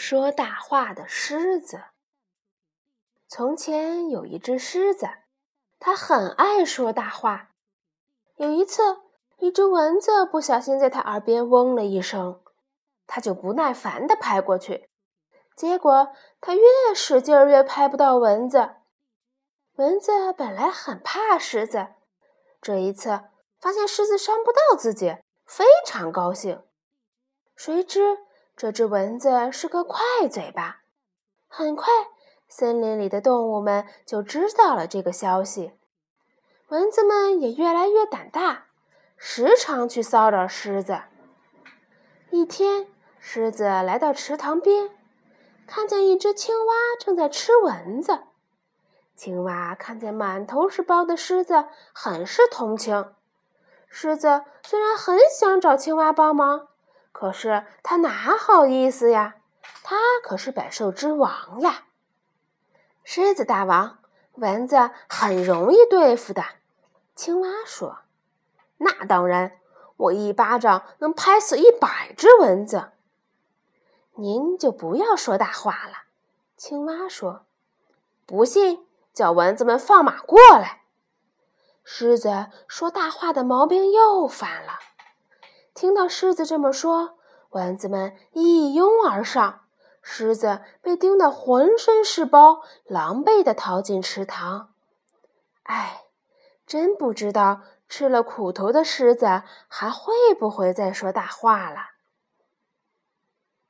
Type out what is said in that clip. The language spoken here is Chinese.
说大话的狮子。从前有一只狮子，它很爱说大话。有一次，一只蚊子不小心在它耳边嗡了一声，它就不耐烦地拍过去。结果，它越使劲越拍不到蚊子。蚊子本来很怕狮子，这一次发现狮子伤不到自己，非常高兴。谁知。这只蚊子是个快嘴巴，很快，森林里的动物们就知道了这个消息。蚊子们也越来越胆大，时常去骚扰狮子。一天，狮子来到池塘边，看见一只青蛙正在吃蚊子。青蛙看见满头是包的狮子，很是同情。狮子虽然很想找青蛙帮忙。可是他哪好意思呀？他可是百兽之王呀！狮子大王，蚊子很容易对付的。青蛙说：“那当然，我一巴掌能拍死一百只蚊子。”您就不要说大话了。青蛙说：“不信，叫蚊子们放马过来。”狮子说大话的毛病又犯了。听到狮子这么说，蚊子们一拥而上，狮子被叮得浑身是包，狼狈地逃进池塘。唉，真不知道吃了苦头的狮子还会不会再说大话了。